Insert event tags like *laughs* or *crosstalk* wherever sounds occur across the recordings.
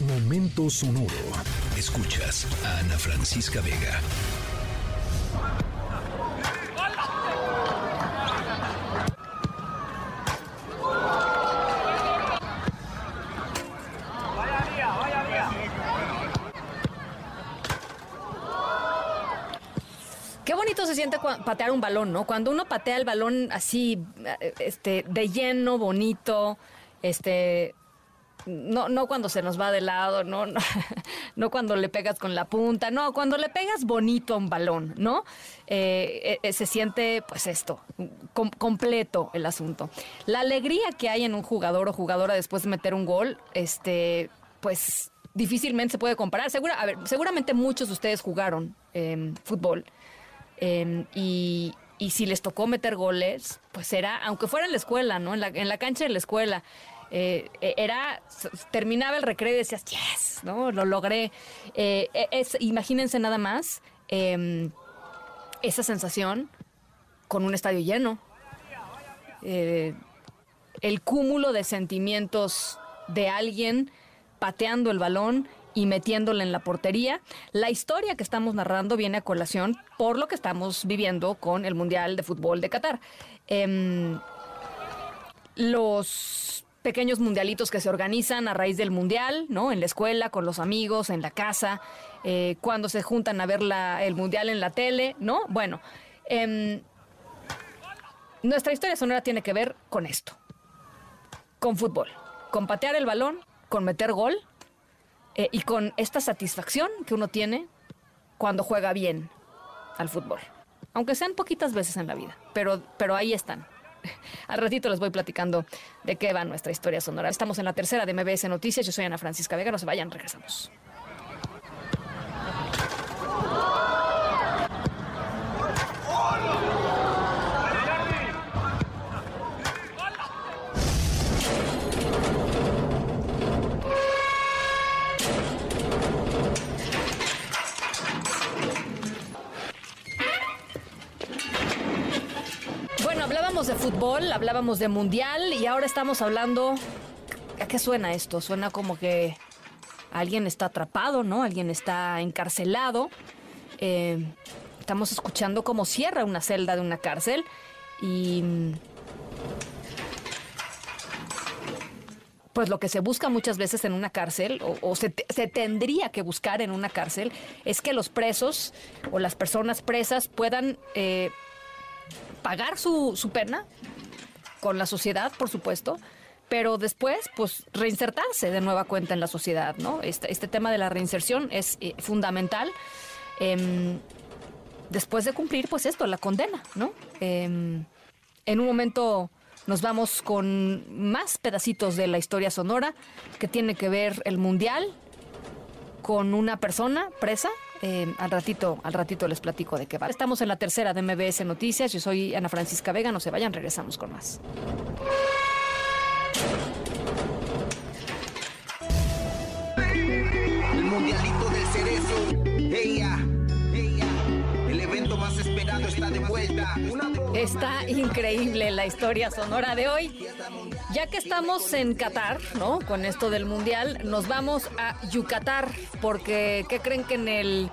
Momento sonoro. Escuchas a Ana Francisca Vega. Qué bonito se siente patear un balón, ¿no? Cuando uno patea el balón así, eh, este, de lleno, bonito, este, no, no cuando se nos va de lado, no, no, *laughs* no cuando le pegas con la punta, no, cuando le pegas bonito a un balón, ¿no? Eh, eh, se siente, pues esto, com- completo el asunto. La alegría que hay en un jugador o jugadora después de meter un gol, este, pues difícilmente se puede comparar. Segura, seguramente muchos de ustedes jugaron eh, fútbol. Eh, y, y si les tocó meter goles, pues era, aunque fuera en la escuela, ¿no? En la, en la cancha de la escuela, eh, eh, era, terminaba el recreo y decías, yes, ¿no? Lo logré. Eh, e- imagínense nada más eh, esa sensación con un estadio lleno. Eh, el cúmulo de sentimientos de alguien pateando el balón y metiéndole en la portería. La historia que estamos narrando viene a colación por lo que estamos viviendo con el Mundial de Fútbol de Qatar. Em, los pequeños mundialitos que se organizan a raíz del mundial, ¿no? En la escuela, con los amigos, en la casa, eh, cuando se juntan a ver el mundial en la tele, ¿no? Bueno, em, nuestra historia sonora tiene que ver con esto, con fútbol, con patear el balón, con meter gol eh, y con esta satisfacción que uno tiene cuando juega bien al fútbol. Aunque sean poquitas veces en la vida, pero, pero ahí están. *laughs* Al ratito les voy platicando de qué va nuestra historia sonora. Estamos en la tercera de MBS Noticias. Yo soy Ana Francisca Vega. No se vayan, regresamos. Hablábamos de fútbol, hablábamos de mundial y ahora estamos hablando. ¿A qué suena esto? Suena como que alguien está atrapado, ¿no? Alguien está encarcelado. Eh, estamos escuchando cómo cierra una celda de una cárcel y. mm, Pues lo que se busca muchas veces en una cárcel, o, se, se tendría que buscar en una cárcel, es que los presos o las personas presas puedan eh, pagar su, su pena con la sociedad, por supuesto, pero después, pues, reinsertarse de nueva cuenta en la sociedad, ¿no? Este, este tema de la reinserción es eh, fundamental. em, después de cumplir, pues, esto, la condena, ¿no? Em, en un momento nos vamos con más pedacitos de la historia sonora que tiene que ver el mundial con una persona presa. Eh, al ratito, al ratito les platico de qué va. Estamos en la tercera de MBS Noticias. Yo soy Ana Francisca Vega. No se vayan, regresamos con más. El mundialito del cerezo. Ella, ella. El evento más esperado está de vuelta. Una Está increíble la historia sonora de hoy. Ya que estamos en Qatar, ¿no? Con esto del mundial, nos vamos a Yucatar, porque ¿qué creen que en el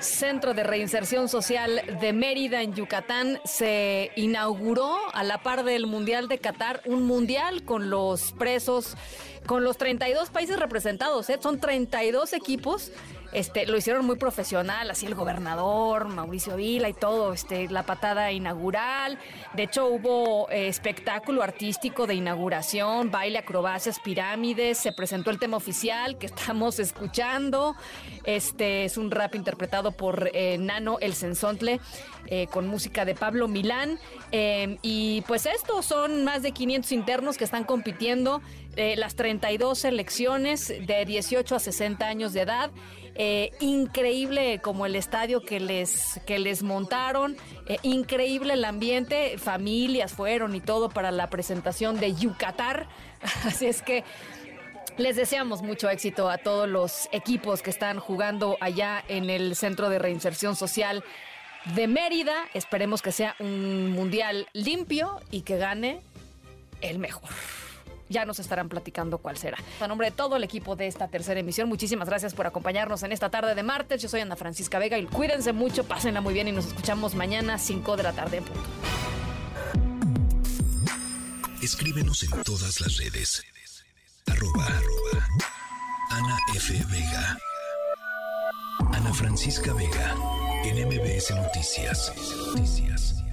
Centro de Reinserción Social de Mérida, en Yucatán, se inauguró a la par del Mundial de Qatar un mundial con los presos, con los 32 países representados, ¿eh? Son 32 equipos. Este, lo hicieron muy profesional, así el gobernador, Mauricio Vila y todo, este, la patada inaugural. De hecho, hubo eh, espectáculo artístico de inauguración, baile, acrobacias, pirámides, se presentó el tema oficial que *laughs* estamos escuchando. Este es un rap interpretado por eh, Nano El Sensontle, eh, con música de Pablo Milán. Eh, y pues estos son más de 500 internos que están compitiendo. las 32 selecciones de 18 a 60 años de edad. Eh, increíble como el estadio que les, que les montaron, eh, increíble el ambiente, familias fueron y todo para la presentación de Yucatar. *laughs* Así es que les deseamos mucho éxito a todos los equipos que están jugando allá en el Centro de Reinserción Social de Mérida. Esperemos que sea un mundial limpio y que gane el mejor. Ya nos estarán platicando cuál será. A nombre de todo el equipo de esta tercera emisión, muchísimas gracias por acompañarnos en esta tarde de martes. Yo soy Ana Francisca Vega y cuídense mucho, pásenla muy bien y nos escuchamos mañana 5 de la tarde en punto. Escríbenos en todas las redes. Arroba, Ana F. Vega. Ana Francisca Vega. En MBS Noticias. Noticias.